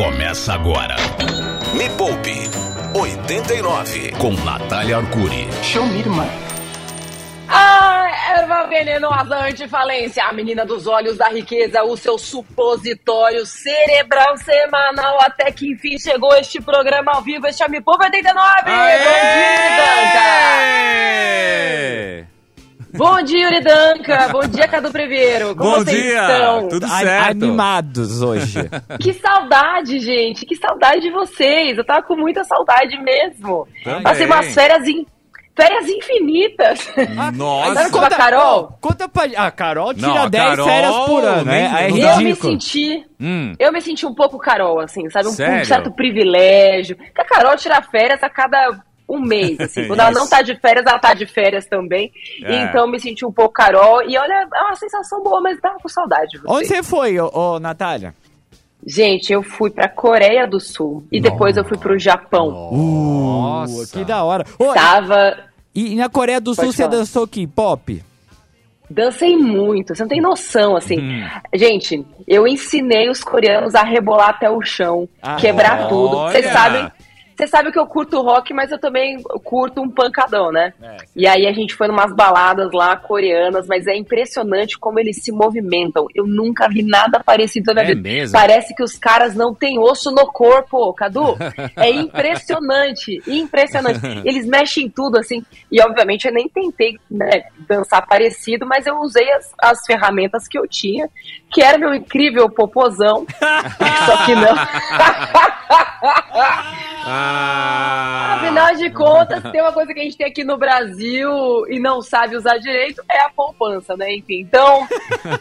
Começa agora. Me Poupe 89 com Natália Arcuri. Show me, irmã. Ah, erva venenosa antifalência, a menina dos olhos da riqueza, o seu supositório cerebral semanal, até que enfim chegou este programa ao vivo, este é Me Poupe 89! Bom dia, Danca! Bom dia, Yuri Danca! Bom dia, Cadu Preveiro! Como Bom vocês dia! estão? Tudo certo? Animados hoje. Que saudade, gente! Que saudade de vocês! Eu tava com muita saudade mesmo! Também. Passei umas férias, in... férias infinitas! Nossa! Sabe como a Carol? Conta pra. A Carol tira Não, a 10 Carol férias por ano, né? É Eu me senti Hum, Eu me senti um pouco Carol, assim, sabe? Um, um certo privilégio. Porque a Carol tira férias a cada um mês, assim. Quando ela não tá de férias, ela tá de férias também. É. Então eu me senti um pouco Carol. E olha, é uma sensação boa, mas tava com saudade de você. Onde você foi, ô, ô, Natália? Gente, eu fui pra Coreia do Sul. E depois eu fui pro Japão. Nossa. Uh, que da hora. Ô, Tava. e, e na Coreia do Sul Pode você falar. dançou K-pop? Dancei muito, você não tem noção, assim. Hum. Gente, eu ensinei os coreanos a rebolar até o chão, Ah, quebrar tudo. Vocês olha! sabem, vocês sabem que eu curto rock, mas eu também curto um pancadão, né? É. E aí a gente foi numas baladas lá coreanas, mas é impressionante como eles se movimentam. Eu nunca vi nada parecido na minha É vida. mesmo? Parece que os caras não têm osso no corpo, Cadu. É impressionante, impressionante. Eles mexem em tudo, assim. E obviamente eu nem tentei né, dançar parecido, mas eu usei as, as ferramentas que eu tinha, que era meu incrível popozão. Só que não. Ah, Afinal de contas, tem uma coisa que a gente tem aqui no Brasil e não sabe usar direito, é a poupança, né? Enfim, então,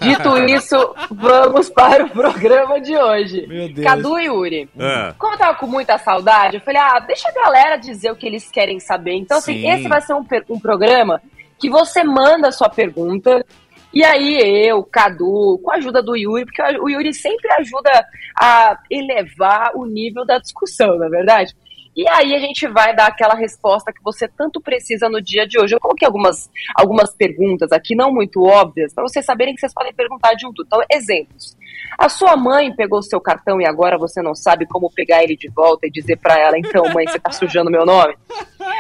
dito isso, vamos para o programa de hoje. Meu Deus. Cadu e Yuri. Ah. Como eu tava com muita saudade, eu falei, ah, deixa a galera dizer o que eles querem saber. Então, assim, Sim. esse vai ser um, um programa que você manda a sua pergunta. E aí eu, Cadu, com a ajuda do Yuri, porque o Yuri sempre ajuda a elevar o nível da discussão, na é verdade? E aí a gente vai dar aquela resposta que você tanto precisa no dia de hoje. Eu coloquei algumas, algumas perguntas aqui, não muito óbvias, para vocês saberem que vocês podem perguntar de um tudo. Então, exemplos. A sua mãe pegou seu cartão e agora você não sabe como pegar ele de volta e dizer para ela, então, mãe, você tá sujando meu nome?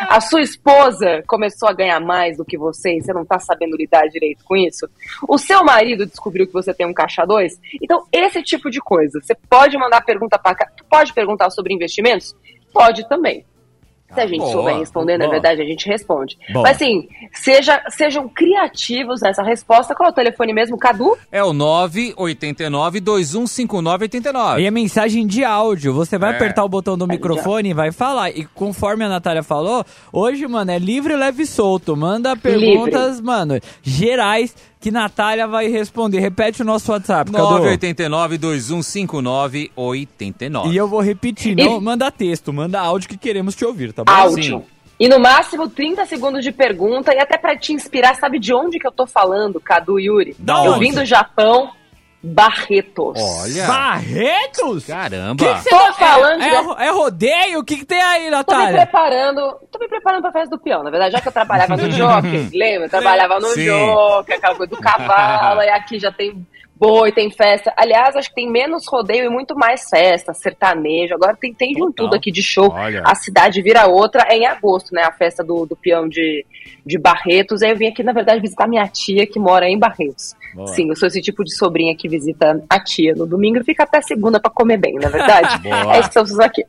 A sua esposa começou a ganhar mais do que você e você não tá sabendo lidar direito com isso? O seu marido descobriu que você tem um caixa dois? Então, esse tipo de coisa. Você pode mandar pergunta para. Pode perguntar sobre investimentos? Pode também. Se a gente boa, souber responder, na boa. verdade, a gente responde. Boa. Mas assim, seja, sejam criativos nessa resposta. Qual é o telefone mesmo, Cadu? É o 989-2159-89. E a mensagem de áudio, você vai É. apertar o botão do microfone e vai falar. E conforme a Natália falou, hoje, mano, é livre, leve e solto. Manda perguntas, mano, gerais que Natália vai responder. Repete o nosso WhatsApp, Cadu. 989-2159-89. E eu vou repetir, E- não manda texto, manda áudio que queremos te ouvir, tá bom? áudio. E no máximo 30 segundos de pergunta, e até pra te inspirar, sabe de onde que eu tô falando, Cadu e Yuri? Da eu onde? vim do Japão, Barretos. Olha. Barretos? Caramba. Que que você Tô tá- falando é, de- é, é rodeio? O que, que tem aí, Tô me Natália? preparando, tô me preparando pra festa do peão, na verdade, já que eu trabalhava no jockey, lembra? Eu trabalhava no Sim. jockey, aquela coisa do cavalo, e aqui já tem boi, tem festa. Aliás, acho que tem menos rodeio e muito mais festa, sertanejo. Agora tem, tem de um tudo aqui de show. Olha. A cidade vira outra é em agosto, né? A festa do, do peão de, de Barretos. Aí eu vim aqui, na verdade, visitar minha tia que mora em Barretos. Boa. Sim, eu sou esse tipo de sobrinha que visita a tia no domingo e fica até segunda pra comer bem, na verdade. Boa. é isso que estamos aqui.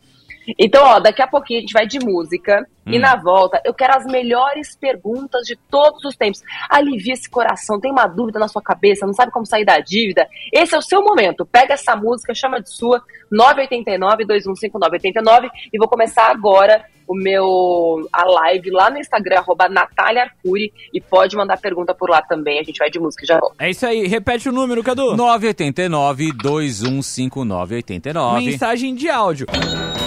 Então, ó, daqui a pouquinho a gente vai de música. E Hum. na volta, eu quero as melhores perguntas de todos os tempos. Alivia esse coração, tem uma dúvida na sua cabeça, não sabe como sair da dívida. Esse é o seu momento. Pega essa música, chama de sua, 989-215989. E vou começar agora o meu a live lá no Instagram, arroba Natália Arcuri. E pode mandar pergunta por lá também. A gente vai de música e já volta. É isso aí, repete o número, Cadu. 989-2159-89. Mensagem de áudio.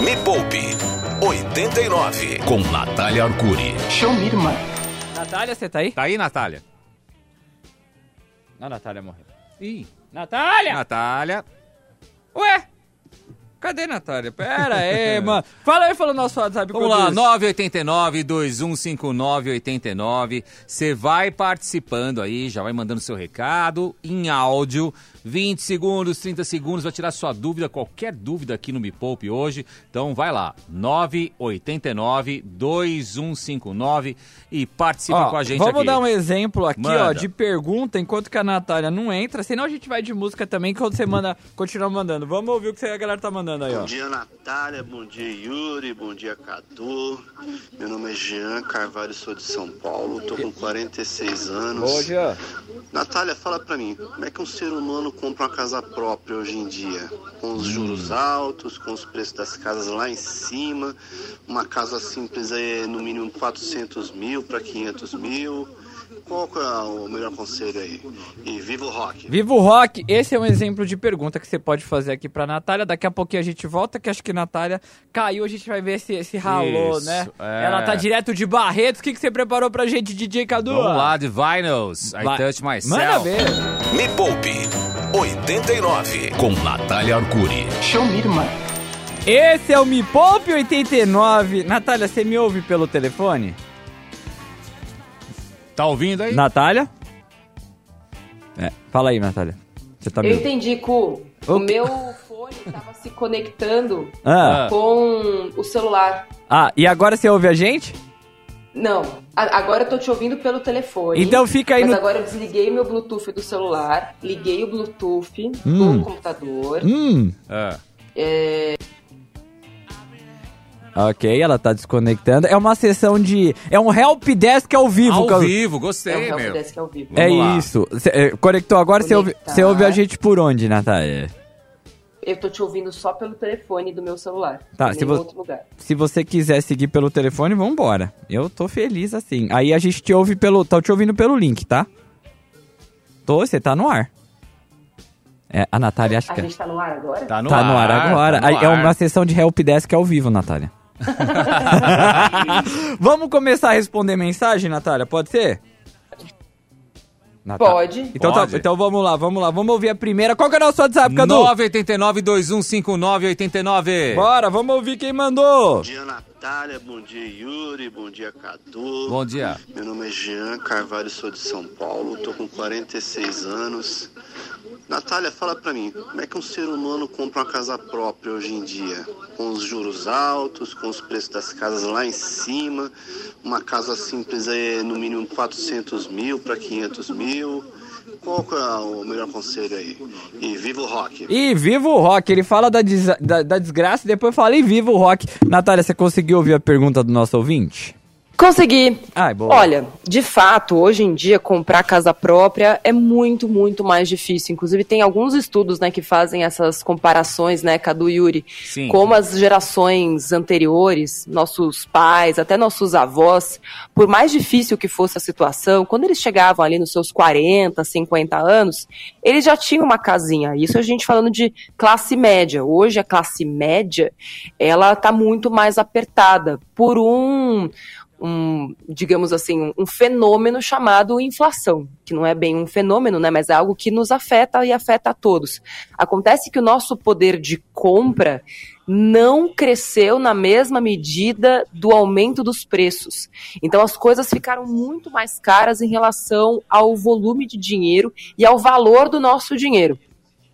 Me Poupe 89 com Natália Arcuri. Show me, irmã. Natália, você tá aí? Tá aí, Natália? A Natália morreu. Ih, Natália! Natália. Ué? Cadê, Natália? Pera aí, mano. Fala aí, fala o nosso WhatsApp. Vamos lá, isso. 989-2159-89. Você vai participando aí, já vai mandando seu recado em áudio 20 segundos, 30 segundos, vai tirar sua dúvida, qualquer dúvida aqui no Me Poupe hoje. Então vai lá, 989-2159 e participa Ó, com a gente vamos aqui. dar um exemplo aqui, Manda. ó, de pergunta, enquanto que a Natália não entra, senão a gente vai de música também, quando você manda, continua mandando. Vamos ouvir o que a galera tá mandando aí, ó. Bom dia, Natália. Bom dia, Yuri. Bom dia, Cadu. Meu nome é Jean Carvalho, sou de São Paulo. Tô com 46 anos. Jean. Natália, fala pra mim, como é que um ser humano compra uma casa própria hoje em dia? Com os juros altos, com os preços das casas lá em cima, uma casa simples é no mínimo 400 mil para 500 mil. Qual que é o melhor conselho aí? E viva o rock! Viva o Rock, esse é um exemplo de pergunta que você pode fazer aqui pra Natália. Daqui a pouquinho a gente volta, que acho que Natália caiu, a gente vai ver esse, esse ralô, Isso, né? é. Ela tá direto de Barretos. O que, que você preparou pra gente, DJ Cadu? Vamos lá, de Vinyls, I Vai. Touch Myself. Manda ver. Me Poupe 89 com Natália Arcuri. Show me, irmã. Esse é o Me Poupe 89. Natália, você me ouve pelo telefone? Tá ouvindo aí? Natália? É, fala aí, Natália. Você tá me Eu entendi, Cu. O O meu fone tava se conectando Ah, com o celular. ah, e agora você ouve a gente? Não, agora eu tô te ouvindo pelo telefone. Então fica aí Mas no- agora eu desliguei meu Bluetooth do celular, liguei o Bluetooth Hum. do computador. Hum. Ah. Ok, ela tá desconectando. É uma sessão de. É um help desk ao vivo. Ao Cal- vivo, É gostei, o meu. Helpdesk ao vivo. É Vamos lá. isso. Cê, é, conectou agora, você ouve, ouve a gente por onde, Natália? Eu tô te ouvindo só pelo telefone do meu celular. Tá, se vo- outro lugar. Se você quiser seguir pelo telefone, vambora. Eu tô feliz assim. Aí a gente te ouve pelo. Tô te ouvindo pelo link, tá? Tô, você tá no ar. É, a Natália acha A que. gente tá no ar agora? Tá no tá ar. no ar agora. tá no é ar. uma sessão de help desk ao vivo, Natália. Vamos começar a responder mensagem, Natália? Pode ser? Natália. Pode. Então, tá- Pode. então vamos lá, vamos lá. Vamos ouvir a primeira. Qual que é o nosso WhatsApp, Cadu? 989-2159-89. Bora, vamos ouvir quem mandou. Bom dia, Natália. Bom dia, Yuri. Bom dia, Cadu. Bom dia. Meu nome é Jean Carvalho, sou de São Paulo, tô com 46 anos. Natália, fala pra mim, como é que um ser humano compra uma casa própria hoje em dia? Com os juros altos, com os preços das casas lá em cima, uma casa simples é no mínimo 400 mil para 500 mil. Qual é o melhor conselho aí? E viva o rock! E viva o rock. Ele fala da, des- da- da desgraça e depois fala e viva o rock. Natália, você conseguiu ouvir a pergunta do nosso ouvinte? Consegui. Ai, boa. Olha, de fato, hoje em dia, comprar casa própria é muito, muito mais difícil. Inclusive, tem alguns estudos né, que fazem essas comparações, né, Cadu Yuri, Sim. como as gerações anteriores, nossos pais, até nossos avós, por mais difícil que fosse a situação, quando eles chegavam ali nos seus 40, 50 anos, eles já tinham uma casinha. Isso a gente falando de classe média. Hoje, a classe média, ela está muito mais apertada por um um, digamos assim, um, fenômeno chamado inflação, que não é bem um fenômeno, né, mas é algo que nos afeta e afeta a todos. Acontece que o nosso poder de compra não cresceu na mesma medida do aumento dos preços. Então as coisas ficaram muito mais caras em relação ao volume de dinheiro e ao valor do nosso dinheiro.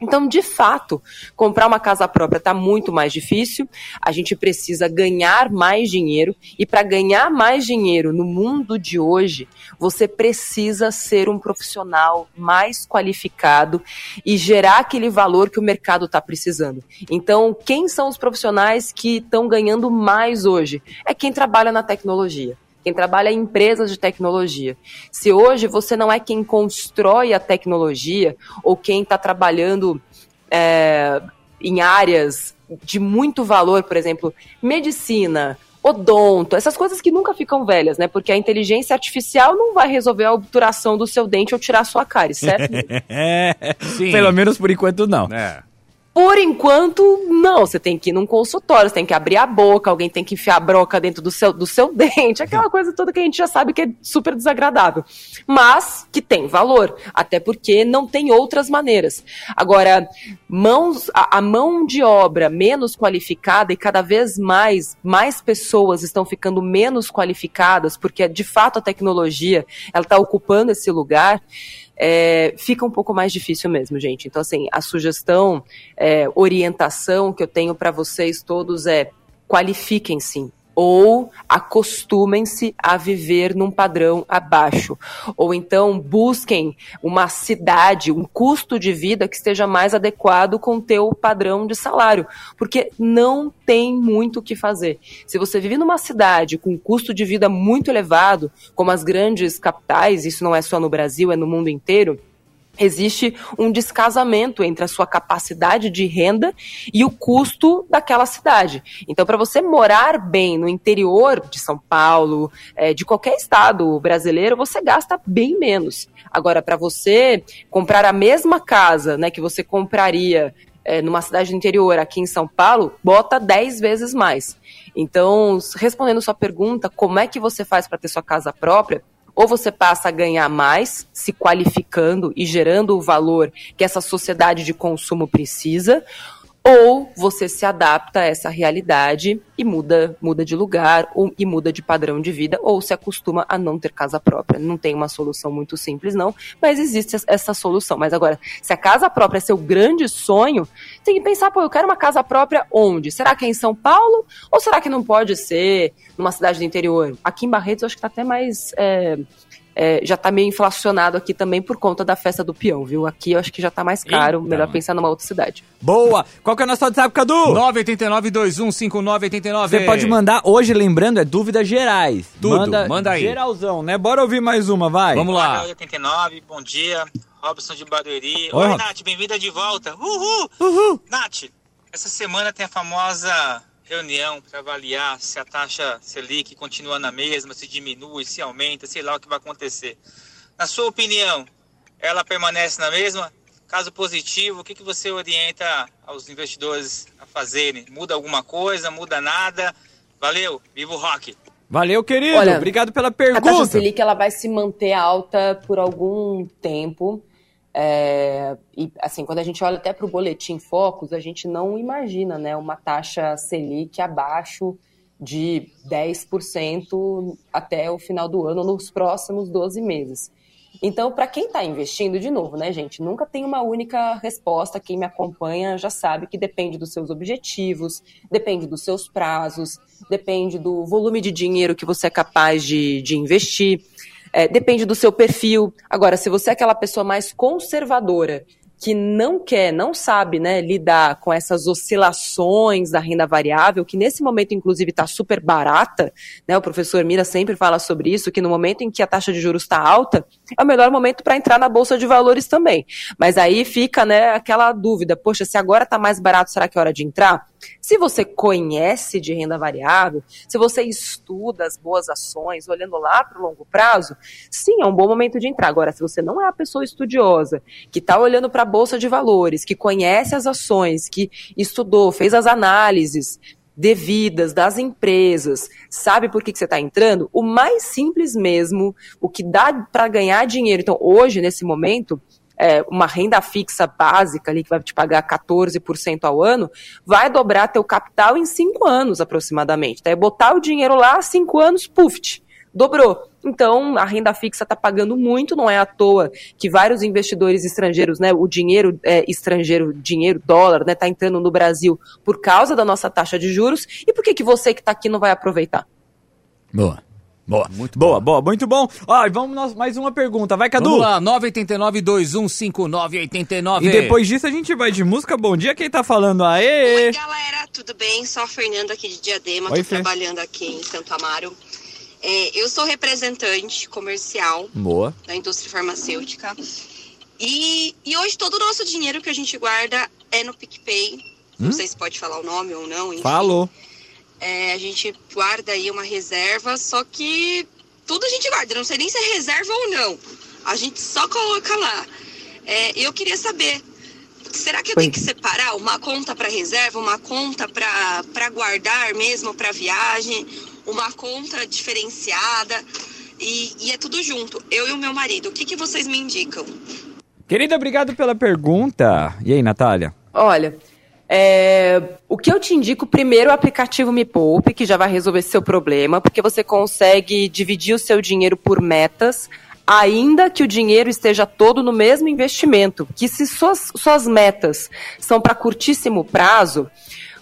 Então, de fato, comprar uma casa própria está muito mais difícil. A gente precisa ganhar mais dinheiro. E para ganhar mais dinheiro no mundo de hoje, você precisa ser um profissional mais qualificado e gerar aquele valor que o mercado está precisando. Então, quem são os profissionais que estão ganhando mais hoje? É quem trabalha na tecnologia quem trabalha em empresas de tecnologia. Se hoje você não é quem constrói a tecnologia ou quem está trabalhando é, em áreas de muito valor, por exemplo, medicina, odonto, essas coisas que nunca ficam velhas, né? Porque a inteligência artificial não vai resolver a obturação do seu dente ou tirar a sua cárie, certo? É, Sim. pelo menos por enquanto não. É. Por enquanto, não. Você tem que ir num consultório, você tem que abrir a boca, alguém tem que enfiar a broca dentro do seu, do seu dente, aquela coisa toda que a gente já sabe que é super desagradável. Mas que tem valor, até porque não tem outras maneiras. Agora, mãos, a, a mão de obra menos qualificada e cada vez mais, mais pessoas estão ficando menos qualificadas, porque de fato a tecnologia ela está ocupando esse lugar é, fica um pouco mais difícil mesmo, gente. Então, assim, a sugestão, é, orientação que eu tenho para vocês todos é qualifiquem-se, ou acostumem-se a viver num padrão abaixo. Ou então busquem uma cidade, um custo de vida que esteja mais adequado com o teu padrão de salário, porque não tem muito o que fazer. Se você vive numa cidade com um custo de vida muito elevado, como as grandes capitais, isso não é só no Brasil, é no mundo inteiro, existe um descasamento entre a sua capacidade de renda e o custo daquela cidade. Então, para você morar bem no interior de São Paulo, é, de qualquer estado brasileiro, você gasta bem menos. Agora, para você comprar a mesma casa né, que você compraria é, numa cidade do interior aqui em São Paulo, bota 10 vezes mais. Então, respondendo sua pergunta, como é que você faz para ter sua casa própria? Ou você passa a ganhar mais, se qualificando e gerando o valor que essa sociedade de consumo precisa, ou você se adapta a essa realidade e muda, muda de lugar ou, e muda de padrão de vida, ou se acostuma a não ter casa própria. Não tem uma solução muito simples, não, mas existe essa solução. Mas agora, se a casa própria é seu grande sonho, tem que pensar, pô, eu quero uma casa própria onde? Será que é em São Paulo? Ou será que não pode ser numa cidade do interior? Aqui em Barretos, eu acho que tá até mais. É, é, já tá meio inflacionado aqui também por conta da festa do peão, viu? Aqui eu acho que já tá mais caro, melhor pensar numa outra cidade. Boa! Qual que é o nosso WhatsApp, Cadu? 989-215989. Você pode mandar, hoje lembrando, é dúvidas gerais. Tudo, manda, manda aí. Geralzão, né? Bora ouvir mais uma, vai. Vamos lá. 89, bom dia. Robson de Barueri. Oi, Oi, Nath, bem-vinda de volta. Uhul! Uhul! Nath, essa semana tem a famosa reunião para avaliar se a taxa Selic continua na mesma, se diminui, se aumenta, sei lá o que vai acontecer. Na sua opinião, ela permanece na mesma? Caso positivo, o que, que você orienta aos investidores a fazerem? Muda alguma coisa? Muda nada? Valeu, viva o rock! Valeu, querido. Olha, Obrigado pela A taxa pergunta. Selic ela vai se manter alta por algum tempo. É, e assim, quando a gente olha até para o boletim Focus, a gente não imagina né, uma taxa Selic abaixo de 10% até o final do ano, nos próximos 12 meses. Então, para quem está investindo, de novo, né, gente, nunca tem uma única resposta. Quem me acompanha já sabe que depende dos seus objetivos, depende dos seus prazos, depende do volume de dinheiro que você é capaz de, de investir, é, depende do seu perfil. Agora, se você é aquela pessoa mais conservadora, que não quer, não sabe né, lidar com essas oscilações da renda variável, que nesse momento, inclusive, está super barata, né? O professor Mira sempre fala sobre isso, que no momento em que a taxa de juros está alta, é o melhor momento para entrar na Bolsa de Valores também. Mas aí fica né, aquela dúvida, poxa, se agora está mais barato, será que é hora de entrar? Se você conhece de renda variável, se você estuda as boas ações, olhando lá para o longo prazo, sim, é um bom momento de entrar. Agora, se você não é a pessoa estudiosa, que está olhando para Bolsa de Valores, que conhece as ações, que estudou, fez as análises devidas das empresas, sabe por que, que você está entrando? O mais simples mesmo, o que dá para ganhar dinheiro. Então, hoje, nesse momento, é, uma renda fixa básica ali que vai te pagar 14% ao ano, vai dobrar teu capital em cinco anos aproximadamente. Tá? É botar o dinheiro lá, cinco anos, puf, dobrou. Então, a renda fixa está pagando muito, não é à toa que vários investidores estrangeiros, né, o dinheiro é, estrangeiro, dinheiro dólar, né, está entrando no Brasil por causa da nossa taxa de juros. E por que, que você que está aqui não vai aproveitar? Boa. Boa. Muito boa, boa, muito bom. Ó, e vamos nós, mais uma pergunta. Vai, Cadu. Vamos lá, 989-215989. E depois disso a gente vai de música. Bom dia, quem tá falando? Aê! Oi, galera, tudo bem? Só a Fernanda aqui de Diadema, Oi, tô Fê. trabalhando aqui em Santo Amaro. É, eu sou representante comercial Boa. da indústria farmacêutica. E, e hoje todo o nosso dinheiro que a gente guarda é no PicPay. Não sei se pode falar o nome ou não, enfim. Falou. É, a gente guarda aí uma reserva, só que tudo a gente guarda. Não sei nem se é reserva ou não. A gente só coloca lá. É, eu queria saber, será que eu tenho que separar uma conta para reserva, uma conta para guardar mesmo para viagem, uma conta diferenciada? E, e é tudo junto, eu e o meu marido. O que, que vocês me indicam? Querida, obrigado pela pergunta. E aí, Natália? Olha, é, o que eu te indico, primeiro, é o aplicativo Me Poupe, que já vai resolver seu problema, porque você consegue dividir o seu dinheiro por metas, ainda que o dinheiro esteja todo no mesmo investimento, que se suas, suas metas são para curtíssimo prazo,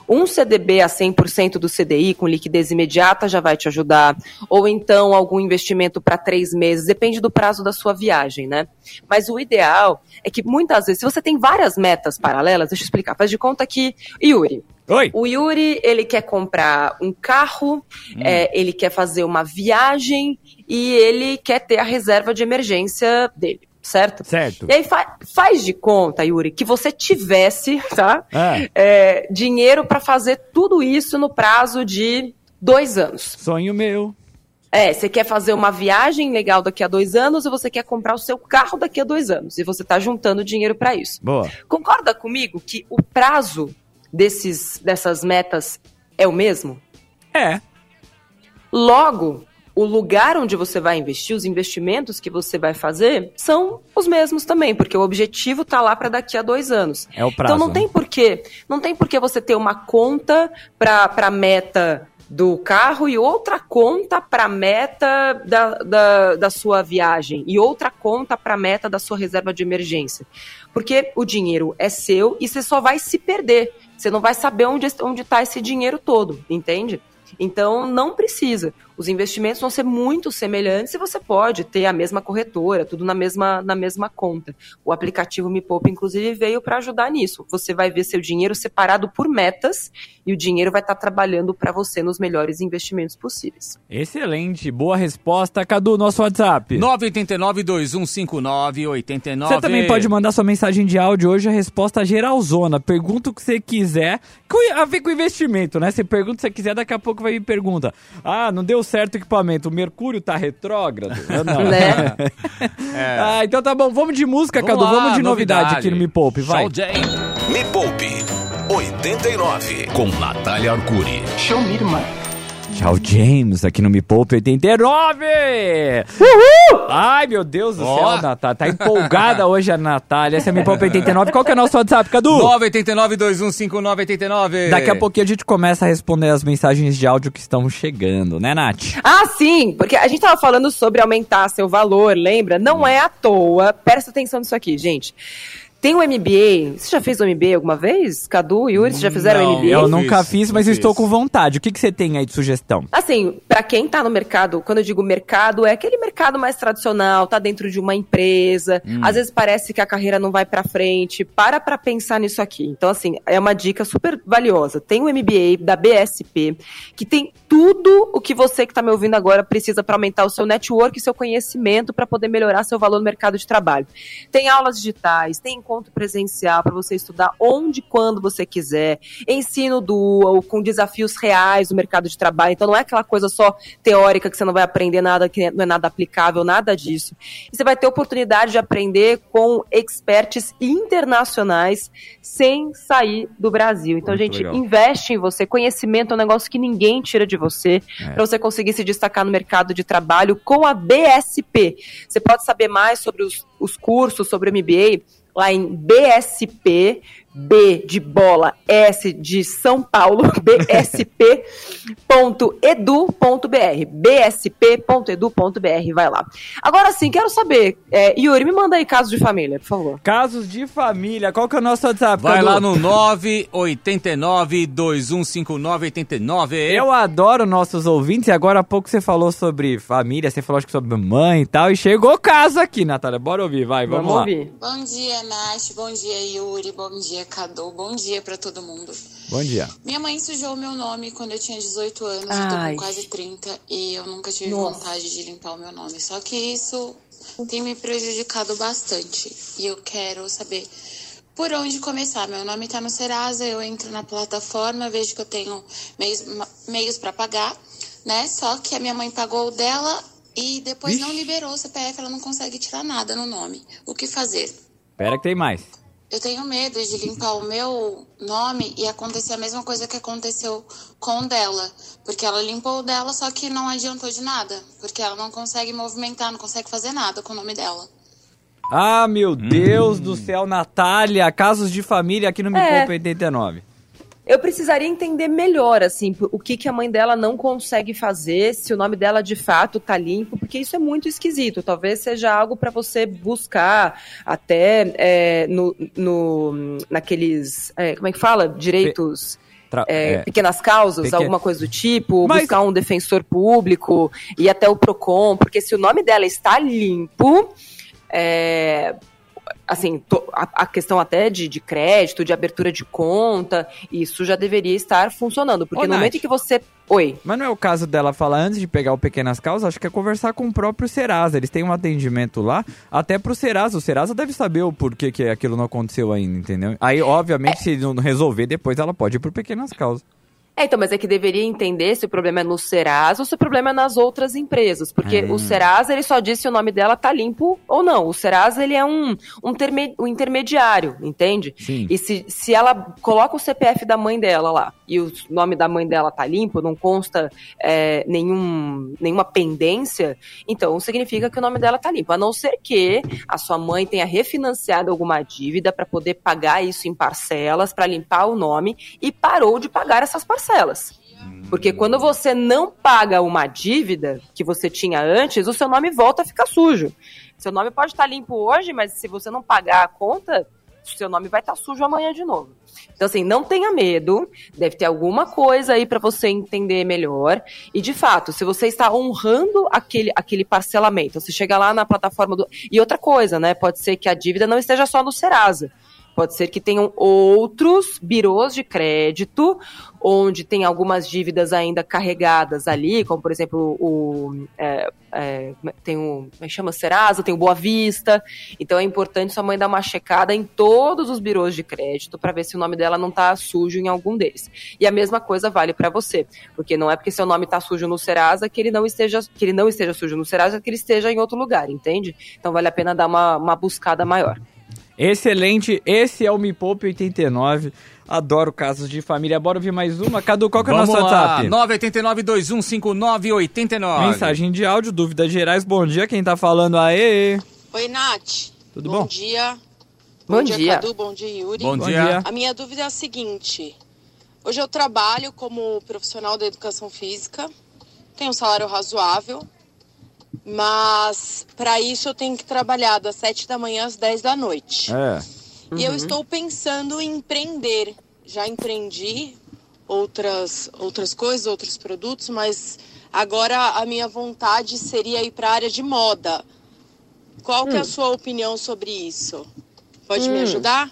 um CDB a 100% do CDI com liquidez imediata já vai te ajudar, ou então algum investimento para três meses, depende do prazo da sua viagem, né? Mas o ideal é que muitas vezes, se você tem várias metas paralelas, deixa eu explicar, faz de conta que, Yuri, Oi. o Yuri, ele quer comprar um carro, é, ele quer fazer uma viagem e ele quer ter a reserva de emergência dele, certo? Certo. E aí fa- faz de conta, Yuri, que você tivesse, tá? Ah. É, dinheiro para fazer tudo isso no prazo de dois anos. Sonho meu. É, você quer fazer uma viagem legal daqui a dois anos e você quer comprar o seu carro daqui a dois anos. E você tá juntando dinheiro para isso. Boa. Concorda comigo que o prazo desses, dessas metas é o mesmo? É. Logo, o lugar onde você vai investir, os investimentos que você vai fazer, são os mesmos também, porque o objetivo tá lá para daqui a dois anos. É o prazo. Então não tem porquê, não tem porquê você ter uma conta para a meta do carro e outra conta para a meta da, da, da sua viagem e outra conta para a meta da sua reserva de emergência. Porque o dinheiro é seu e você só vai se perder. Você não vai saber onde onde está esse dinheiro todo, entende? Então não precisa. Os investimentos vão ser muito semelhantes e você pode ter a mesma corretora, tudo na mesma, na mesma conta. O aplicativo Me Poupa, inclusive, veio para ajudar nisso. Você vai ver seu dinheiro separado por metas e o dinheiro vai estar trabalhando para você nos melhores investimentos possíveis. Excelente. Boa resposta. Cadu, nosso WhatsApp. 989-2159-89. Você também pode mandar sua mensagem de áudio hoje, a resposta geralzona. Pergunta o que você quiser, com- a ver com investimento, né? Você pergunta o que você quiser, daqui a pouco vai vir pergunta. Ah, não deu certo o equipamento, o Mercúrio tá retrógrado? Não. Né? É. Ah, então tá bom. Vamos de música, Cadu. lá, Vamos de novidade, aqui no Me Poupe, vai. Jay. Me Poupe 89 com Natália Arcuri. Show me, irmã. Tchau, James, aqui no Me Poupe 89! Uhul! Ai, meu Deus do Ó. céu, Natália. Tá empolgada hoje a Natália. Essa é Me Poupe 89. Qual que é o nosso WhatsApp, Cadu? 989-2159-89. Daqui a pouquinho a gente começa a responder as mensagens de áudio que estão chegando, né, Nath? Ah, sim, porque a gente tava falando sobre aumentar seu valor, lembra? Não é à toa. Presta atenção nisso aqui, gente. Tem o MBA. Você já fez o MBA alguma vez? Cadu, Yuri, vocês já fizeram Não, o MBA? Eu nunca fiz, mas estou com vontade. O que, que você tem aí de sugestão? Assim, pra quem tá no mercado, quando eu digo mercado, é aquele mercado mais tradicional, tá dentro de uma empresa, às vezes parece que a carreira não vai pra frente. Para pra pensar nisso aqui. Então, assim, é uma dica super valiosa. Tem o MBA da BSP, que tem tudo o que você que tá me ouvindo agora precisa pra aumentar o seu network e seu conhecimento pra poder melhorar seu valor no mercado de trabalho. Tem aulas digitais, tem encontro presencial para você estudar onde e quando você quiser, ensino dual, com desafios reais do mercado de trabalho. Então não é aquela coisa só teórica que você não vai aprender nada, que não é nada aplicável, nada disso. E você vai ter oportunidade de aprender com experts internacionais sem sair do Brasil. Então, Muito gente, legal. investe em você. Conhecimento é um negócio que ninguém tira de você É. para você conseguir se destacar no mercado de trabalho com a BSP. Você pode saber mais sobre os, os cursos, sobre o MBA, lá em BSP, B de bola, S de São Paulo, bsp.edu.br, bsp.edu.br, vai lá. Agora sim, quero saber, é, Yuri, me manda aí casos de família, por favor. Casos de família. Qual que é o nosso WhatsApp, Vai Cadu? lá no 989-2159-89. Eu adoro nossos ouvintes e agora há pouco você falou sobre família, você falou acho que sobre mãe e tal, e chegou o caso aqui, Natália. Bora ouvir, vai, vamos, lá. ouvir. Bom dia, Nath. Bom dia, Yuri. Bom dia, Cadu. Bom dia pra todo mundo. Bom dia. Minha mãe sujou meu nome quando eu tinha 18 anos. Eu tô Ai. com quase 30 e eu nunca tive Nossa. vontade de limpar o meu nome. Só que isso tem me prejudicado bastante. E eu quero saber por onde começar. Meu nome tá no Serasa, eu entro na plataforma, vejo que eu tenho meios, meios para pagar, né? Só que a minha mãe pagou o dela e depois não liberou o CPF, ela não consegue tirar nada no nome. O que fazer? Pera que tem mais. Eu tenho medo de limpar o meu nome e acontecer a mesma coisa que aconteceu com o dela. Porque ela limpou o dela, só que não adiantou de nada. Porque ela não consegue movimentar, não consegue fazer nada com o nome dela. Ah, meu Deus do céu, Natália, casos de família aqui no Me É. Poupa 89. Eu precisaria entender melhor, assim, o que, que a mãe dela não consegue fazer, se o nome dela de fato tá limpo, porque isso é muito esquisito. Talvez seja algo para você buscar até é, no, no, naqueles. É, como é que fala? Direitos. É, é, pequenas causas, pequen... alguma coisa do tipo, Mas... buscar um defensor público e até o PROCON, porque se o nome dela está limpo, é, assim, a, a, questão até de, de crédito, de abertura de conta, isso já deveria estar funcionando. Porque Ô, no Nath, momento em que você. Oi. Mas não é o caso dela falar antes de pegar o Pequenas Causas, acho que é conversar com o próprio Serasa. Eles têm um atendimento lá, até pro Serasa. O Serasa deve saber o porquê que aquilo não aconteceu ainda, entendeu? Aí, obviamente, é. se não resolver, depois ela pode ir pro Pequenas Causas. É, então, mas é que deveria entender se o problema é no Serasa ou se o problema é nas outras empresas. Porque o Serasa, ele só disse se o nome dela tá limpo ou não. O Serasa, ele é um, um, terme, um intermediário, entende? Sim. E se, se ela coloca o CPF da mãe dela lá e o nome da mãe dela tá limpo, não consta é, nenhum, nenhuma pendência, então significa que o nome dela tá limpo. A não ser que a sua mãe tenha refinanciado alguma dívida para poder pagar isso em parcelas, para limpar o nome e parou de pagar essas parcelas parcelas. Porque quando você não paga uma dívida que você tinha antes, o seu nome volta a ficar sujo. Seu nome pode estar limpo hoje, mas se você não pagar a conta, seu nome vai estar sujo amanhã de novo. Então, assim, não tenha medo, deve ter alguma coisa aí para você entender melhor. E, de fato, se você está honrando aquele, aquele parcelamento, você chega lá na plataforma do. E outra coisa, né? Pode ser que a dívida não esteja só no Serasa. Pode ser que tenham outros birôs de crédito, onde tem algumas dívidas ainda carregadas ali, como por exemplo o. É, é, tem o. É chama? Serasa, tem o Boa Vista. Então é importante sua mãe dar uma checada em todos os birôs de crédito para ver se o nome dela não está sujo em algum deles. E a mesma coisa vale para você, porque não é porque seu nome está sujo no Serasa que ele não esteja que ele não esteja sujo no Serasa que ele esteja em outro lugar, entende? Então vale a pena dar uma, uma buscada maior. Excelente, esse é o Me Poupe 89. Adoro casos de família. Bora ouvir mais uma. Cadu, qual que é o nosso WhatsApp? 989-215989. Mensagem de áudio, dúvidas gerais. Bom dia, quem tá falando? Aê! Oi, Nath. Tudo bom? Bom dia. Bom, bom dia, dia, Cadu. Bom dia, Yuri. Bom, bom dia. dia. A minha dúvida é a seguinte. Hoje eu trabalho como profissional da educação física. Tenho um salário razoável mas para isso eu tenho que trabalhar das 7 da manhã às 10 da noite. É. Uhum. E eu uhum. estou pensando em empreender. Já empreendi outras, outras coisas, outros produtos, mas agora a minha vontade seria ir para a área de moda. Qual hum. que é a hum. sua opinião sobre isso? Pode hum. me ajudar?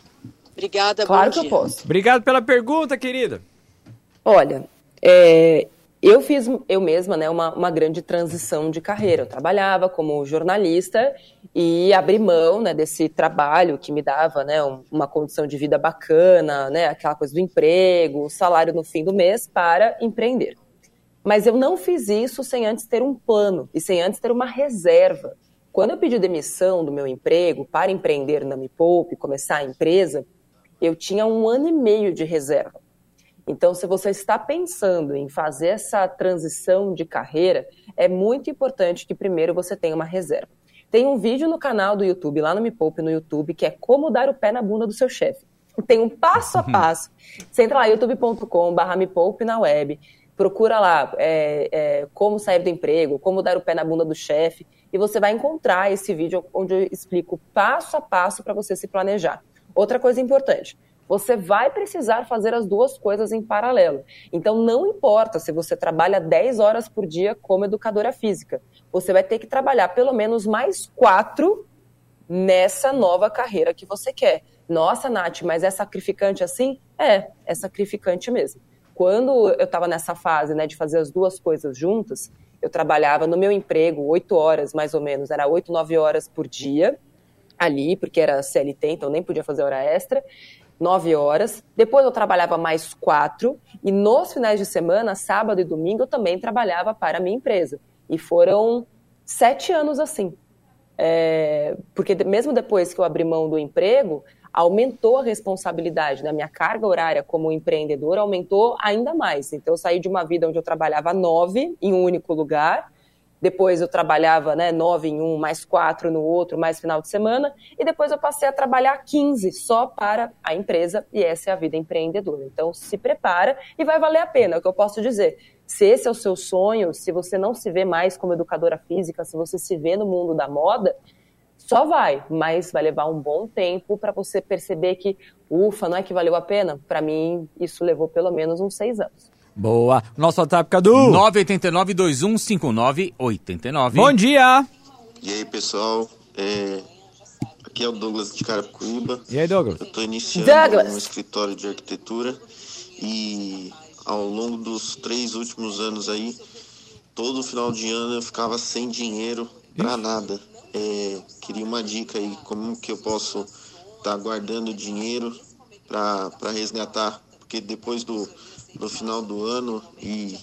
Obrigada, claro que dia. eu posso. Obrigado pela pergunta, querida. Olha, é, eu fiz eu mesma né, uma, uma grande transição de carreira. Eu trabalhava como jornalista e abri mão né, desse trabalho que me dava né, uma condição de vida bacana, né, aquela coisa do emprego, salário no fim do mês, para empreender. Mas eu não fiz isso sem antes ter um plano e sem antes ter uma reserva. Quando eu pedi demissão do meu emprego para empreender na Me Poupe, começar a empresa, eu tinha um ano e meio de reserva. Então, se você está pensando em fazer essa transição de carreira, é muito importante que primeiro você tenha uma reserva. Tem um vídeo no canal do YouTube, lá no Me Poupe no YouTube, que é como dar o pé na bunda do seu chefe. Tem um passo a uhum. passo. Você entra lá, youtube.com.br Me Poupe na web, procura lá é, é, como sair do emprego, como dar o pé na bunda do chefe, e você vai encontrar esse vídeo onde eu explico passo a passo para você se planejar. Outra coisa importante, você vai precisar fazer as duas coisas em paralelo. Então, não importa se você trabalha 10 horas por dia como educadora física, você vai ter que trabalhar pelo menos mais quatro nessa nova carreira que você quer. Nossa, Nath, mas é sacrificante assim? É, é sacrificante mesmo. Quando eu estava nessa fase né, de fazer as duas coisas juntas, eu trabalhava no meu emprego oito horas mais ou menos, era oito, nove horas por dia ali, porque era CLT, então nem podia fazer hora extra nove horas. Depois eu trabalhava mais quatro. E nos finais de semana, sábado e domingo, eu também trabalhava para a minha empresa. E foram sete anos assim. É, porque mesmo depois que eu abri mão do emprego, aumentou a responsabilidade da minha carga horária como empreendedor, aumentou ainda mais. Então, eu saí de uma vida onde eu trabalhava nove em um único lugar depois eu trabalhava né, nove em um, mais quatro no outro, mais final de semana, e depois eu passei a trabalhar 15 só para a empresa, e essa é a vida empreendedora. Então se prepara e vai valer a pena, é o que eu posso dizer. Se esse é o seu sonho, se você não se vê mais como educadora física, se você se vê no mundo da moda, só vai, mas vai levar um bom tempo para você perceber que, ufa, não é que valeu a pena? Para mim, isso levou pelo menos uns seis anos. Boa. Nosso WhatsApp, Cadu. 989-2159-89. Bom dia. E aí, pessoal? É, Aqui é o Douglas de Carapicuíba. E aí, Douglas? Eu tô iniciando Douglas. um escritório de arquitetura e ao longo dos três últimos anos aí, todo final de ano eu ficava sem dinheiro pra nada. É, queria uma dica aí, como que eu posso estar guardando dinheiro para resgatar, porque depois do, do final do ano e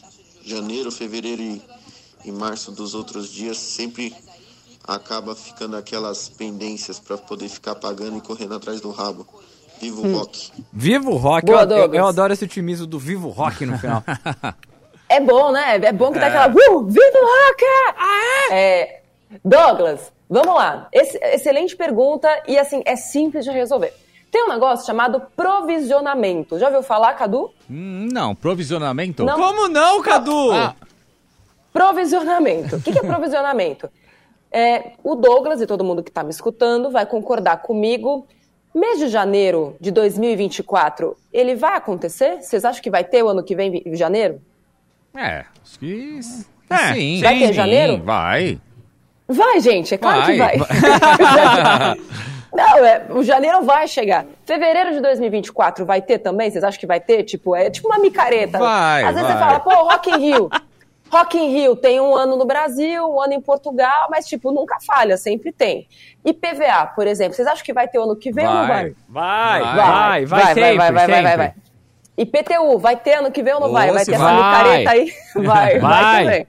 janeiro, fevereiro e, e março dos outros dias, sempre acaba ficando aquelas pendências para poder ficar pagando e correndo atrás do rabo. Viva o rock! Vivo Rock. Boa, eu, eu, eu adoro esse otimismo do Vivo Rock no final. É bom, né? É bom que dá aquela. Uh, viva o rock! É, Douglas, vamos lá. Esse- excelente pergunta e assim, é simples de resolver. Tem um negócio chamado provisionamento. Já ouviu falar, Cadu? Hum, não, provisionamento? Não. Como não, Cadu? Ah, Provisionamento. O que é provisionamento? É, o Douglas e todo mundo que está me escutando vai concordar comigo. Mês de janeiro de 2024, ele vai acontecer? Vocês acham que vai ter o ano que vem, em janeiro? é, acho que... É, sim. vai ter sim, janeiro? Vai. Vai, gente, é claro que vai. Vai. Não, é, o janeiro vai chegar. Fevereiro de 2024 vai ter também? Vocês acham que vai ter? Tipo, é tipo uma micareta. Vai, Às vezes vai. você fala, pô, Rock in Rio. Rock in Rio tem um ano no Brasil, um ano em Portugal, mas, tipo, nunca falha, sempre tem. E PVA, por exemplo, vocês acham que vai ter ano que vem ou não vai? Vai, vai, Vai. vai, vai, vai, sempre, vai, vai, vai, vai, sempre. vai. E PTU, vai ter ano que vem ou não vai? Ô, Vai se ter essa vai. micareta aí? Vai, vai, Vai. também.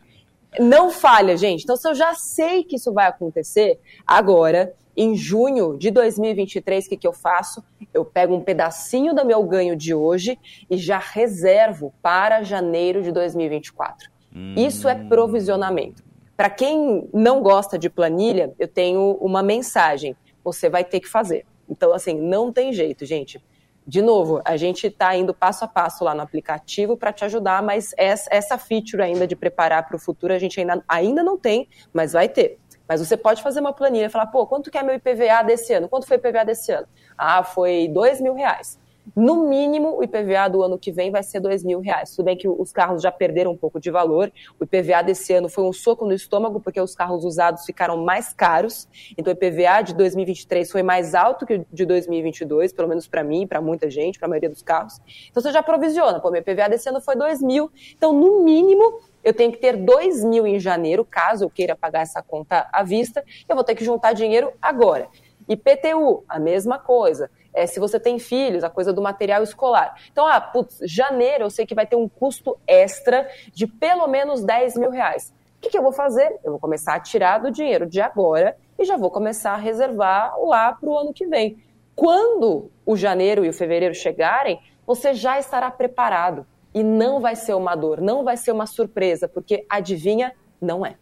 Não falha, gente. Então, se eu já sei que isso vai acontecer, agora, em junho de 2023, o que, que eu faço? Eu pego um pedacinho do meu ganho de hoje e já reservo para janeiro de 2024. Isso é provisionamento. Para quem não gosta de planilha, eu tenho uma mensagem. Você vai ter que fazer. Então, assim, não tem jeito, gente. De novo, a gente está indo passo a passo lá no aplicativo para te ajudar, mas essa, essa feature ainda de preparar para o futuro a gente ainda, ainda não tem, mas vai ter. Mas você pode fazer uma planilha e falar, pô, quanto que é meu IPVA desse ano? Quanto foi o IPVA desse ano? Ah, foi dois mil reais. No mínimo, o IPVA do ano que vem vai ser dois mil reais. Tudo bem que os carros já perderam um pouco de valor. O IPVA desse ano foi um soco no estômago, porque os carros usados ficaram mais caros. Então, o IPVA de 2023 foi mais alto que o de 2022, pelo menos para mim, para muita gente, para a maioria dos carros. Então, você já provisiona. Pô, meu IPVA desse ano foi dois mil. Então, no mínimo, eu tenho que ter dois mil em janeiro, caso eu queira pagar essa conta à vista. Eu vou ter que juntar dinheiro agora. IPTU, a mesma coisa. É, se você tem filhos, a coisa do material escolar. Então, ah, putz, janeiro eu sei que vai ter um custo extra de pelo menos 10 mil reais. O que, que eu vou fazer? Eu vou começar a tirar do dinheiro de agora e já vou começar a reservar lá para o ano que vem. Quando o janeiro e o fevereiro chegarem, você já estará preparado. E não vai ser uma dor, não vai ser uma surpresa, porque adivinha, não é.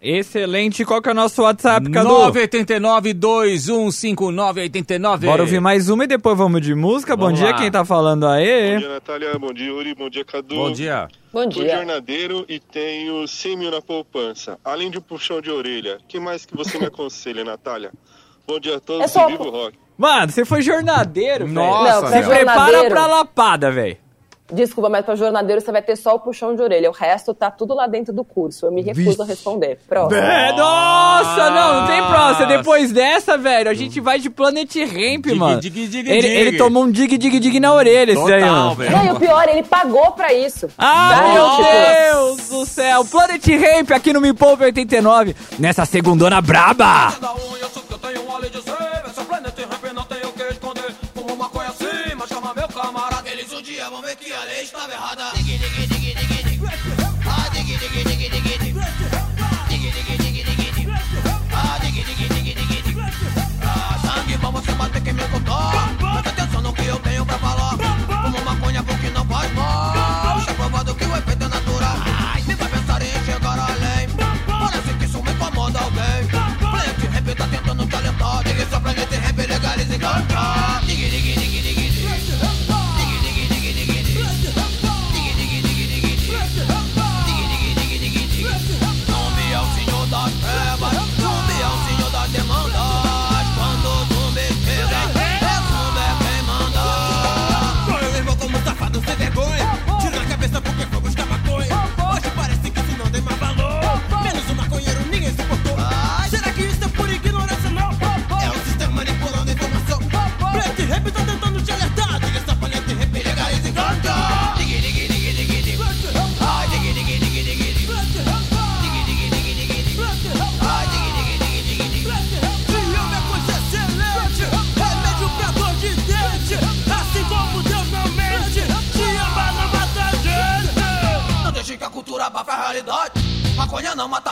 Excelente. Qual que é o nosso WhatsApp, Cadu? 989-2159-89. Bora ouvir mais uma e depois vamos de música. Bom Vamos dia, lá. quem tá falando aí? Bom dia, Natália. Bom dia, Yuri. Bom dia, Cadu. Bom dia. Bom Sou dia. jornadeiro e tenho 100 mil na poupança. Além de um puxão de orelha, o que mais que você me aconselha, Natália? Bom dia a todos É só- e viva o rock. Mano, você foi jornadeiro, velho. Nossa, Não, Se pra velho. prepara pra lapada, velho. Desculpa, mas para jornadeiro você vai ter só o puxão de orelha. O resto tá tudo lá dentro do curso. Eu me recuso a responder. Pronto. É, nossa, não, não tem próxima. Nossa. Depois dessa, velho, a gente vai de Planet Ramp, mano. dig, dig, ele, dig. ele tomou um dig, dig, dig na orelha, esse daí, Total, velho. Não, e o pior, ele pagou pra isso. Ah, meu Tipo, Deus do céu. Planet Ramp aqui no Me Poupe 89, nessa segundona braba. Eu sou a lei estava errada. Sangue vamos se bater que me contou. Presta atenção no que eu tenho pra falar. Como maconha porque não faz mal. Já provado que o efeito é natural. Me vai pensar em chegar além. Parece que isso me incomoda alguém. Plant rap tá tentando te alentar. Diga só pra gente rap.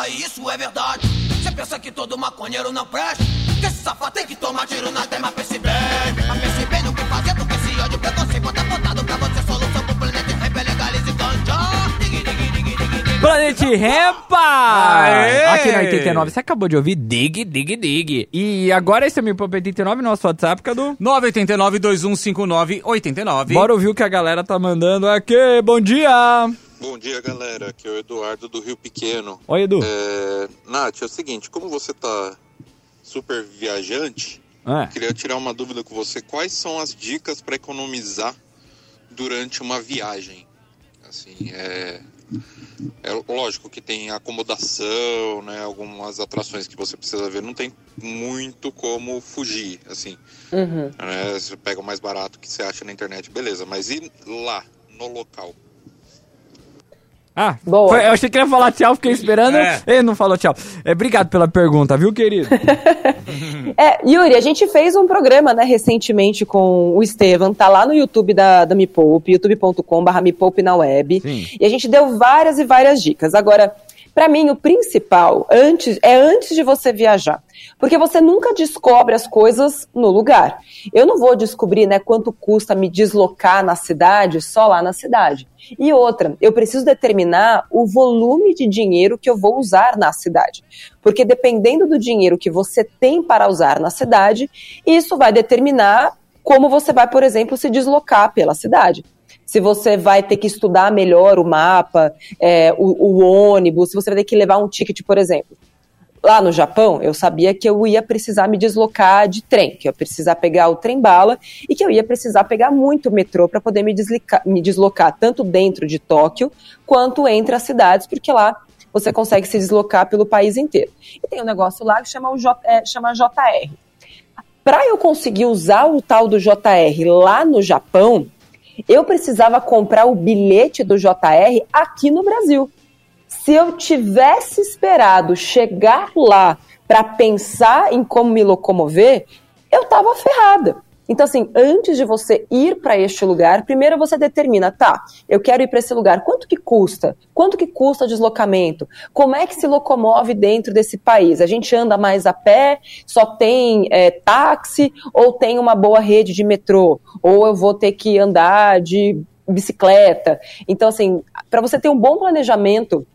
Mata, isso é verdade. Você pensa que todo maconheiro não presta? Que esse safado tem que tomar tiro na tema, pense bem. Mas pense bem no que fazer, porque esse ódio preconceito bota apontado pra você. Solução pro planeta e rap, legalize ganja. Digui, digui, digui, digui, digui. Planet Rampa! Aê! Aqui na 89, você acabou de ouvir Dig, Dig, Dig. E agora esse é o Me Poupa 89, nosso WhatsApp, Cadu. 989-2159-89. Bora ouvir o que a galera tá mandando aqui. Bom dia! Bom dia, galera. Aqui é o Eduardo do Rio Pequeno. Oi, Edu. É... Nath, é o seguinte, como você tá super viajante, É. queria tirar uma dúvida com você. Quais são as dicas para economizar durante uma viagem? Assim, é... é lógico que tem acomodação, né? Algumas atrações que você precisa ver. Não tem muito como fugir, assim. Uhum. né? Você pega o mais barato que você acha na internet, beleza. Mas e lá, no local? Ah, Boa. foi- eu achei que ele ia falar tchau, fiquei esperando. É. Ele não falou tchau. É, obrigado pela pergunta, viu, querido? É, Yuri, a gente fez um programa, né, recentemente com o Estevam, tá lá no YouTube da, da Me Poupe, youtube.com.br Me Poupe na web. Sim. E a gente deu várias e várias dicas. Agora, pra mim, o principal antes, é antes de você viajar. Porque você nunca descobre as coisas no lugar. Eu não vou descobrir né, quanto custa me deslocar na cidade só lá na cidade. E outra, eu preciso determinar o volume de dinheiro que eu vou usar na cidade. Porque dependendo do dinheiro que você tem para usar na cidade, isso vai determinar como você vai, por exemplo, se deslocar pela cidade se você vai ter que estudar melhor o mapa, é, o, o ônibus, se você vai ter que levar um ticket, por exemplo. Lá no Japão, eu sabia que eu ia precisar me deslocar de trem, que eu ia precisar pegar o trem-bala e que eu ia precisar pegar muito metrô para poder me, deslicar- me deslocar tanto dentro de Tóquio quanto entre as cidades, porque lá você consegue se deslocar pelo país inteiro. E tem um negócio lá que chama, o J, é, chama JR. Para eu conseguir usar o tal do JR lá no Japão, eu precisava comprar o bilhete do JR aqui no Brasil. Se eu tivesse esperado chegar lá para pensar em como me locomover, eu estava ferrada. Então, assim, antes de você ir para este lugar, primeiro você determina, tá, eu quero ir para esse lugar, quanto que custa? Quanto que custa o deslocamento? Como é que se locomove dentro desse país? A gente anda mais a pé, só tem é, táxi, ou tem uma boa rede de metrô? Ou eu vou ter que andar de bicicleta? Então, assim, para você ter um bom planejamento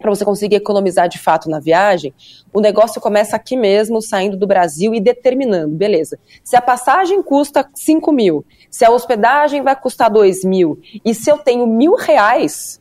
para você conseguir economizar de fato na viagem, o negócio começa aqui mesmo, saindo do Brasil e determinando, beleza. Se a passagem custa 5 mil, se a hospedagem vai custar 2 mil, e se eu tenho mil reais,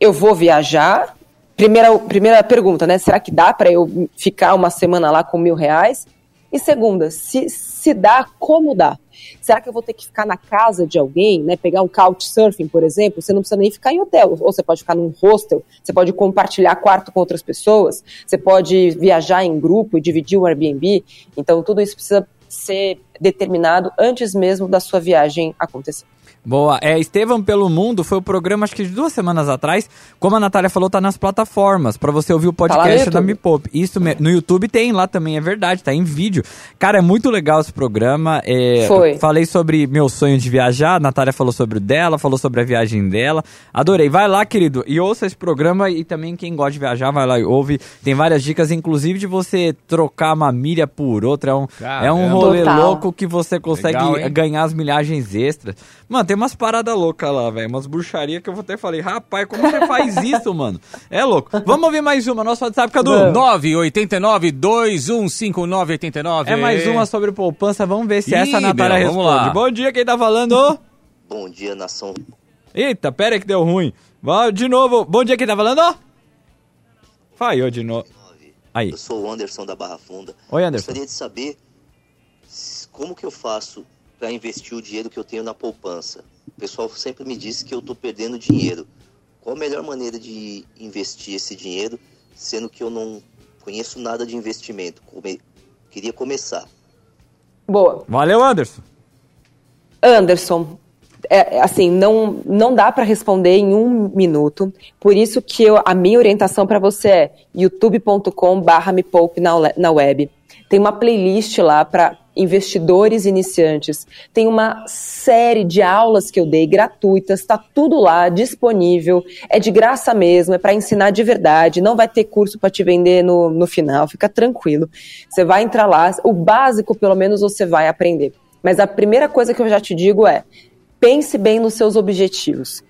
eu vou viajar. Primeira, primeira pergunta, né? Será que dá para eu ficar uma semana lá com mil reais? E segunda, se, se dá, como dá? Será que eu vou ter que ficar na casa de alguém, né? Pegar um couchsurfing, por exemplo? Você não precisa nem ficar em hotel, ou você pode ficar num hostel, você pode compartilhar quarto com outras pessoas, você pode viajar em grupo e dividir o Airbnb. Então, tudo isso precisa ser determinado antes mesmo da sua viagem acontecer. Boa. É, Estevam pelo Mundo foi o programa, acho que de duas semanas atrás. Como a Natália falou, tá nas plataformas pra você ouvir o Tá podcast da YouTube. Me Poupe. Isso me- no YouTube tem lá também, é verdade, tá em vídeo. Cara, é muito legal esse programa. É, Foi. Falei sobre meu sonho de viajar, a Natália falou sobre o dela, falou sobre a viagem dela. Adorei. Vai lá, querido, e ouça esse programa e também quem gosta de viajar, vai lá e ouve. Tem várias dicas, inclusive de você trocar uma milha por outra. É um, é um rolê Total. louco que você consegue Legal, ganhar as milhagens extras. Mano, tem umas paradas loucas lá, velho. Umas bruxarias que eu até falei, rapaz, como você faz isso, mano? É louco. Vamos ouvir mais uma. Nosso WhatsApp, Cadu. 989-2159-89. É mais uma sobre poupança. Vamos ver se essa a Ih, Natália meu, vamos responde. lá. Bom dia, quem tá falando? Bom dia, nação. Eita, pera aí que deu ruim. De novo. Bom dia, quem tá falando? Falhou de novo. Aí. Eu sou o Anderson da Barra Funda. Oi, Anderson. Gostaria de saber como que eu faço para investir o dinheiro que eu tenho na poupança. O pessoal sempre me diz que eu estou perdendo dinheiro. Qual a melhor maneira de investir esse dinheiro, sendo que eu não conheço nada de investimento? Come- Queria começar. Boa. Valeu, Anderson. Anderson, é, assim, não, não dá para responder em um minuto. Por isso que eu, a minha orientação para você é youtube.com/barra me poupe na, na web. Tem uma playlist lá para investidores iniciantes. Tem uma série de aulas que eu dei gratuitas, está tudo lá disponível. É de graça mesmo, é para ensinar de verdade. Não vai ter curso para te vender no, no final, fica tranquilo. Você vai entrar lá, o básico pelo menos você vai aprender. Mas a primeira coisa que eu já te digo é: pense bem nos seus objetivos.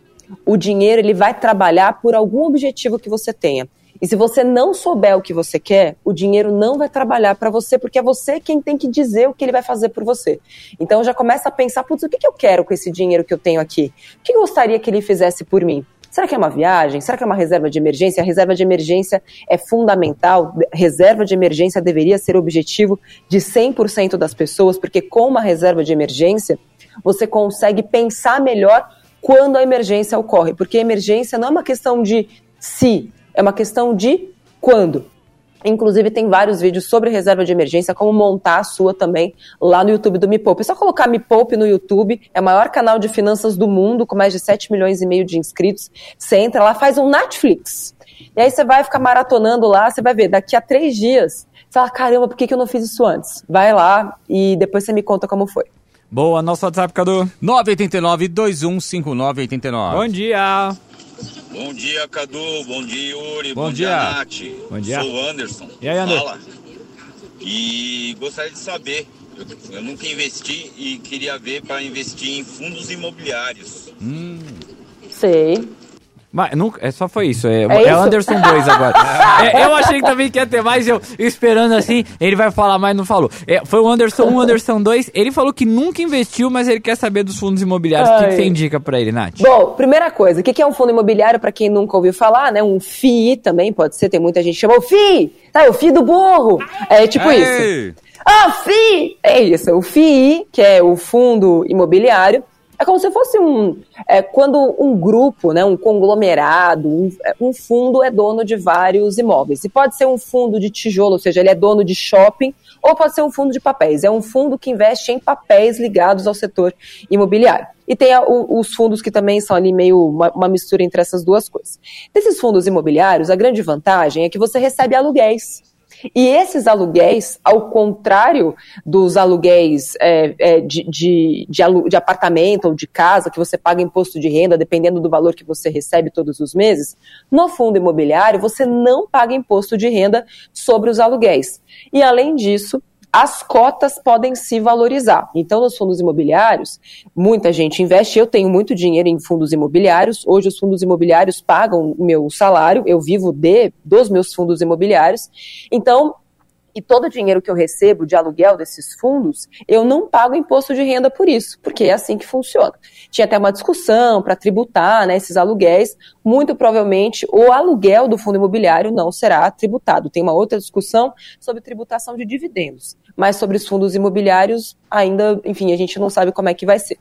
O dinheiro ele vai trabalhar por algum objetivo que você tenha. E se você não souber o que você quer, o dinheiro não vai trabalhar para você, porque é você quem tem que dizer o que ele vai fazer por você. Então já começa a pensar, putz, o que, que eu quero com esse dinheiro que eu tenho aqui? O que eu gostaria que ele fizesse por mim? Será que é uma viagem? Será que é uma reserva de emergência? A reserva de emergência é fundamental. Reserva de emergência deveria ser objetivo de 100% das pessoas, porque com uma reserva de emergência, você consegue pensar melhor quando a emergência ocorre. Porque a emergência não é uma questão de se, é uma questão de quando. Inclusive, tem vários vídeos sobre reserva de emergência, como montar a sua também lá no YouTube do Me Poupe. É só colocar Me Poupe no YouTube, é o maior canal de finanças do mundo, com mais de 7 milhões e meio de inscritos. Você entra lá, faz um Netflix. E aí você vai ficar maratonando lá, você vai ver, daqui a três dias, você fala, caramba, por que, que eu não fiz isso antes? Vai lá e depois você me conta como foi. Boa, nosso WhatsApp, Cadu. 989-215989. Bom dia. Bom dia, Cadu. Bom dia, Yuri. Bom Bom, dia. dia, Nath. Bom dia. Sou o Anderson. E aí, Anderson? Fala. E gostaria de saber, eu, eu nunca investi e queria ver para investir em fundos imobiliários. Hum. Sei. Mas nunca, é só foi isso. É, É é isso? Anderson 2 agora. É, eu achei que também que ia ter mais, eu esperando assim, ele vai falar, mas não falou. É, foi o Anderson 1, Anderson 2. Ele falou que nunca investiu, mas ele quer saber dos fundos imobiliários. O que, que você indica pra ele, Nath? Bom, primeira coisa, o que que é um fundo imobiliário para quem nunca ouviu falar, né? Um FII também pode ser, tem muita gente que chama o FII, tá? É o FII do burro. É tipo Ei! isso. Ah, FII! É isso, o FII, que é o fundo imobiliário, é como se fosse um. É, quando um grupo, né, um conglomerado, um, é, um fundo é dono de vários imóveis. E pode ser um fundo de tijolo, ou seja, ele é dono de shopping, ou pode ser um fundo de papéis. É um fundo que investe em papéis ligados ao setor imobiliário. E tem a- o- os fundos que também são ali meio uma, uma mistura entre essas duas coisas. Desses fundos imobiliários, a grande vantagem é que você recebe aluguéis. E esses aluguéis, ao contrário dos aluguéis é, é, de, de, de, alu- de apartamento ou de casa, que você paga imposto de renda, dependendo do valor que você recebe todos os meses, no fundo imobiliário você não paga imposto de renda sobre os aluguéis. E além disso, as cotas podem se valorizar. Então, nos fundos imobiliários, muita gente investe. Eu tenho muito dinheiro em fundos imobiliários. Hoje, os fundos imobiliários pagam meu salário. Eu vivo de dos meus fundos imobiliários. Então, e todo o dinheiro que eu recebo de aluguel desses fundos, eu não pago imposto de renda por isso, porque é assim que funciona. Tinha até uma discussão para tributar né, esses aluguéis. Muito provavelmente o aluguel do fundo imobiliário não será tributado. Tem uma outra discussão sobre tributação de dividendos, mas sobre os fundos imobiliários ainda, enfim, a gente não sabe como é que vai ser.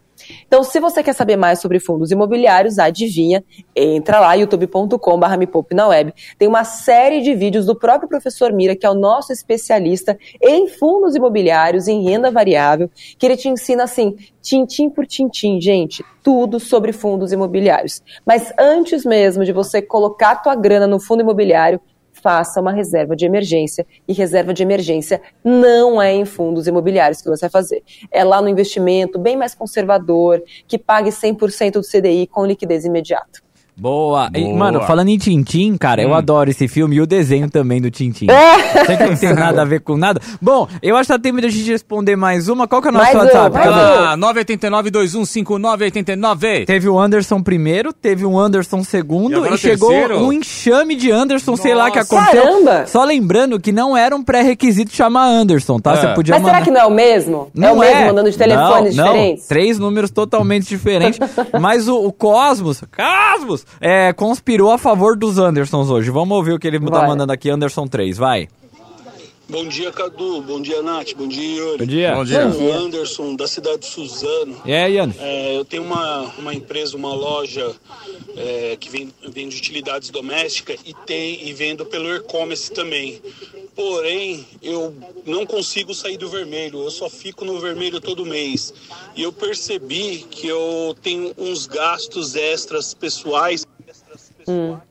Então, se você quer saber mais sobre fundos imobiliários, adivinha, entra lá, youtube.com.br me na web. Tem uma série de vídeos do próprio professor Mira, que é o nosso especialista em fundos imobiliários, em renda variável, que ele te ensina assim, tintim por tintim, gente, tudo sobre fundos imobiliários. Mas antes mesmo de você colocar tua grana no fundo imobiliário, faça uma reserva de emergência. E reserva de emergência não é em fundos imobiliários que você vai fazer. É lá no investimento bem mais conservador, que pague 100% do CDI com liquidez imediata. Boa. E, Boa. mano, falando em Tintim, cara, eu Hum. adoro esse filme e o desenho também do Tintim. É. Sei que não tem nada a ver com nada. Bom, eu acho que tá tempo de a gente responder mais uma. Qual que é o nosso Mais um, WhatsApp? Cadu? um. Ah, 989-2159-89. Teve o Anderson primeiro, teve o Anderson E segundo e, o chegou terceiro? um enxame de Anderson, sei lá o que Nossa. aconteceu. Caramba! Só lembrando que não era um pré-requisito chamar Anderson, tá? É. Você podia Mas mandar... será que não é o mesmo? é Não o mesmo, mandando de telefones não, não. diferentes? Três números totalmente diferentes. Mas o, o Cosmos, Cosmos, é, conspirou a favor dos Andersons hoje. Vamos ouvir o que ele tá Vai. mandando aqui, Anderson 3, vai. Bom dia, Cadu. Bom dia, Nath. Bom dia, Yuri. Bom dia. Bom dia. Sou o Anderson, da cidade de Suzano. Aí, Anderson? É, eu tenho uma, uma empresa, uma loja é, que vende, vende utilidades domésticas e, tem, e vendo pelo e-commerce também. Porém, eu não consigo sair do vermelho. Eu só fico no vermelho todo mês. E eu percebi que eu tenho uns gastos extras pessoais.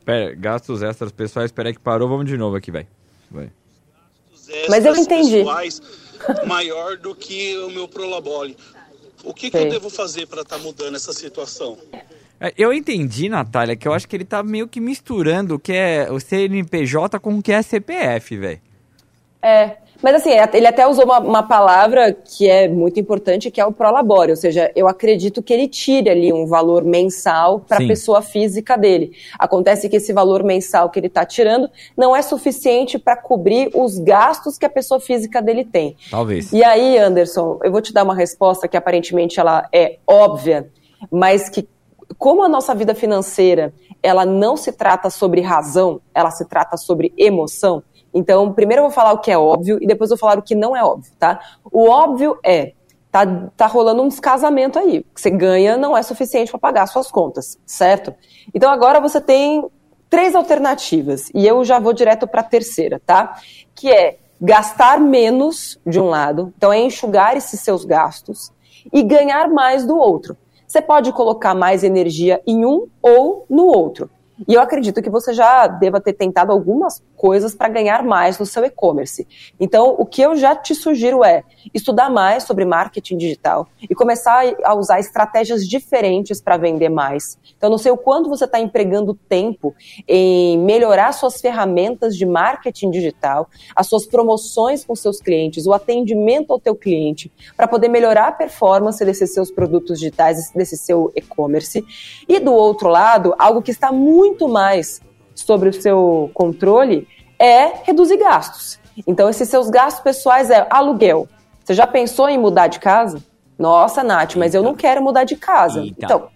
Pera, gastos extras pessoais, espera aí que parou, vamos de novo aqui, vai. Vai. Mas eu extras entendi. pessoais maior do que o meu Prolabole. O que, que eu devo fazer para estar mudando essa situação? É, Eu entendi, Natália, que eu acho que ele tá meio que misturando o que é o CNPJ com o que é CPF, velho. É, mas assim, ele até usou uma, uma palavra que é muito importante, que é o prolabore, ou seja, eu acredito que ele tire ali um valor mensal para a pessoa física dele. Acontece que esse valor mensal que ele está tirando não é suficiente para cobrir os gastos que a pessoa física dele tem. Talvez. E aí, Anderson, eu vou te dar uma resposta que aparentemente ela é óbvia, mas que como a nossa vida financeira, ela não se trata sobre razão, ela se trata sobre emoção. Então, primeiro eu vou falar o que é óbvio e depois eu vou falar o que não é óbvio, tá? O óbvio é tá, tá rolando um descasamento aí. O que você ganha não é suficiente para pagar suas contas, certo? Então agora você tem três alternativas e eu já vou direto para a terceira, tá? Que é gastar menos de um lado, então é enxugar esses seus gastos e ganhar mais do outro. Você pode colocar mais energia em um ou no outro. E eu acredito que você já deva ter tentado algumas coisas para ganhar mais no seu e-commerce. Então, o que eu já te sugiro é estudar mais sobre marketing digital e começar a usar estratégias diferentes para vender mais. Então, não sei o quanto você está empregando tempo em melhorar suas ferramentas de marketing digital, as suas promoções com seus clientes, o atendimento ao teu cliente, para poder melhorar a performance desses seus produtos digitais, desse seu e-commerce. E do outro lado, algo que está muito mais sobre o seu controle é reduzir gastos. Então, esses seus gastos pessoais é aluguel. Você já pensou em mudar de casa? Nossa, Nath, mas eu não quero mudar de casa. Então,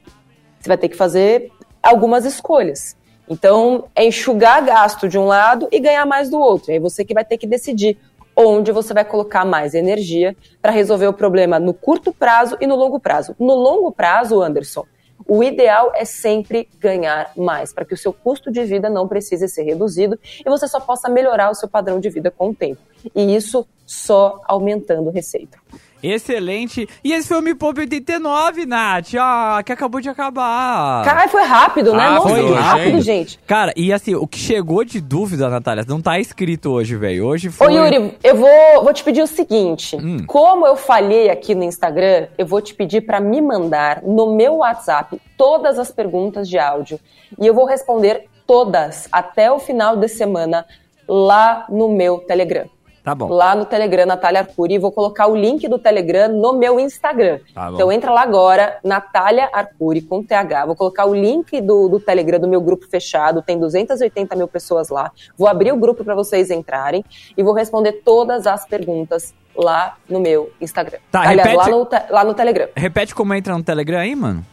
você vai ter que fazer algumas escolhas. Então, é enxugar gasto de um lado e ganhar mais do outro. Aí você que vai ter que decidir onde você vai colocar mais energia para resolver o problema no curto prazo e no longo prazo. No longo prazo, Anderson, o ideal é sempre ganhar mais, para que o seu custo de vida não precise ser reduzido e você só possa melhorar o seu padrão de vida com o tempo. E isso só aumentando receita. Excelente. E esse foi o Me Poupe 89, Nath. Ah, que acabou de acabar. Caralho, foi rápido, né? Ah, Nossa, foi rápido, gente. Cara, e assim, o que chegou de dúvida, Natália, não tá escrito hoje, velho. Hoje foi... Ô Yuri, eu vou, vou te pedir o seguinte: como eu falhei aqui no Instagram, eu vou te pedir para me mandar no meu WhatsApp todas as perguntas de áudio e eu vou responder todas até o final de semana lá no meu Telegram. Tá bom. Lá no Telegram, Natália Arcuri, e vou colocar o link do Telegram no meu Instagram. Tá então entra lá agora, Natália Arcuri com TH. Vou colocar o link do, do Telegram do meu grupo fechado, tem 280 mil pessoas lá. Vou abrir o grupo para vocês entrarem e vou responder todas as perguntas lá no meu Instagram. Tá, Aliás, repete- lá, no, lá no Telegram. Repete como entra no Telegram aí, mano.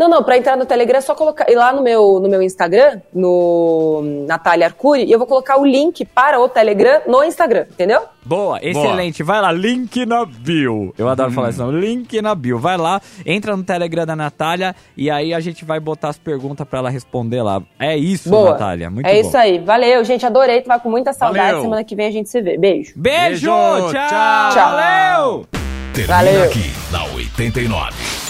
Não, não, pra entrar no Telegram é só colocar. Ir lá no meu, no meu Instagram, no Natália Arcuri, e eu vou colocar o link para o Telegram no Instagram, entendeu? Boa, excelente. Vai lá, link na bio. Eu adoro falar isso, não. Link na bio. Vai lá, entra no Telegram da Natália e aí a gente vai botar as perguntas pra ela responder lá. É isso, Boa. Natália. Muito é bom. isso aí. Valeu, gente. Adorei. Tava com muita saudade. Valeu. Semana que vem a gente se vê. Beijo. Beijo, tchau. Tchau. Valeu. Termina Valeu. aqui na 89.